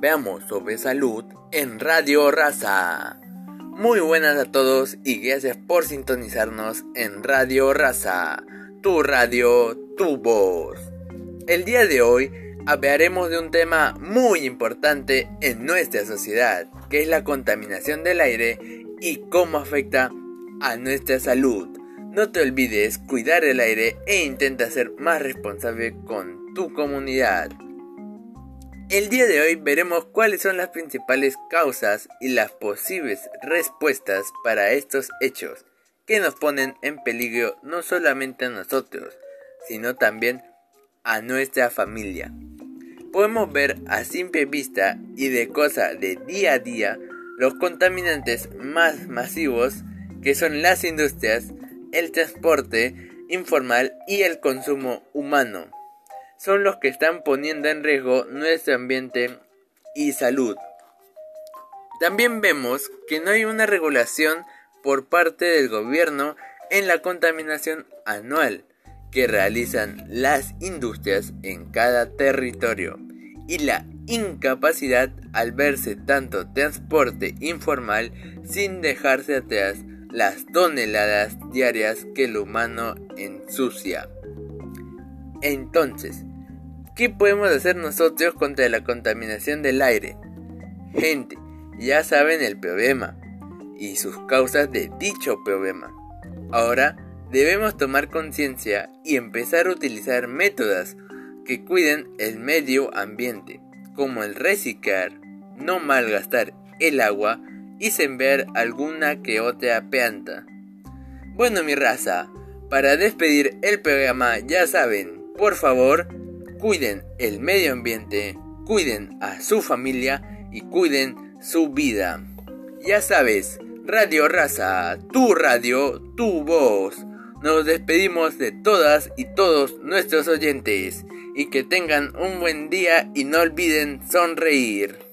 Veamos sobre salud en Radio Raza. Muy buenas a todos y gracias por sintonizarnos en Radio Raza, tu radio, tu voz. El día de hoy hablaremos de un tema muy importante en nuestra sociedad, que es la contaminación del aire y cómo afecta a nuestra salud. No te olvides cuidar el aire e intenta ser más responsable con tu comunidad. El día de hoy veremos cuáles son las principales causas y las posibles respuestas para estos hechos que nos ponen en peligro no solamente a nosotros, sino también a nuestra familia. Podemos ver a simple vista y de cosa de día a día los contaminantes más masivos que son las industrias, el transporte informal y el consumo humano son los que están poniendo en riesgo nuestro ambiente y salud. También vemos que no hay una regulación por parte del gobierno en la contaminación anual que realizan las industrias en cada territorio y la incapacidad al verse tanto transporte informal sin dejarse atrás las toneladas diarias que el humano ensucia. Entonces, ¿qué podemos hacer nosotros contra la contaminación del aire? Gente, ya saben el problema y sus causas de dicho problema. Ahora debemos tomar conciencia y empezar a utilizar métodos que cuiden el medio ambiente, como el reciclar, no malgastar el agua y sembrar alguna que otra planta. Bueno mi raza, para despedir el programa ya saben, por favor, cuiden el medio ambiente, cuiden a su familia y cuiden su vida. Ya sabes, Radio Raza, tu radio, tu voz. Nos despedimos de todas y todos nuestros oyentes y que tengan un buen día y no olviden sonreír.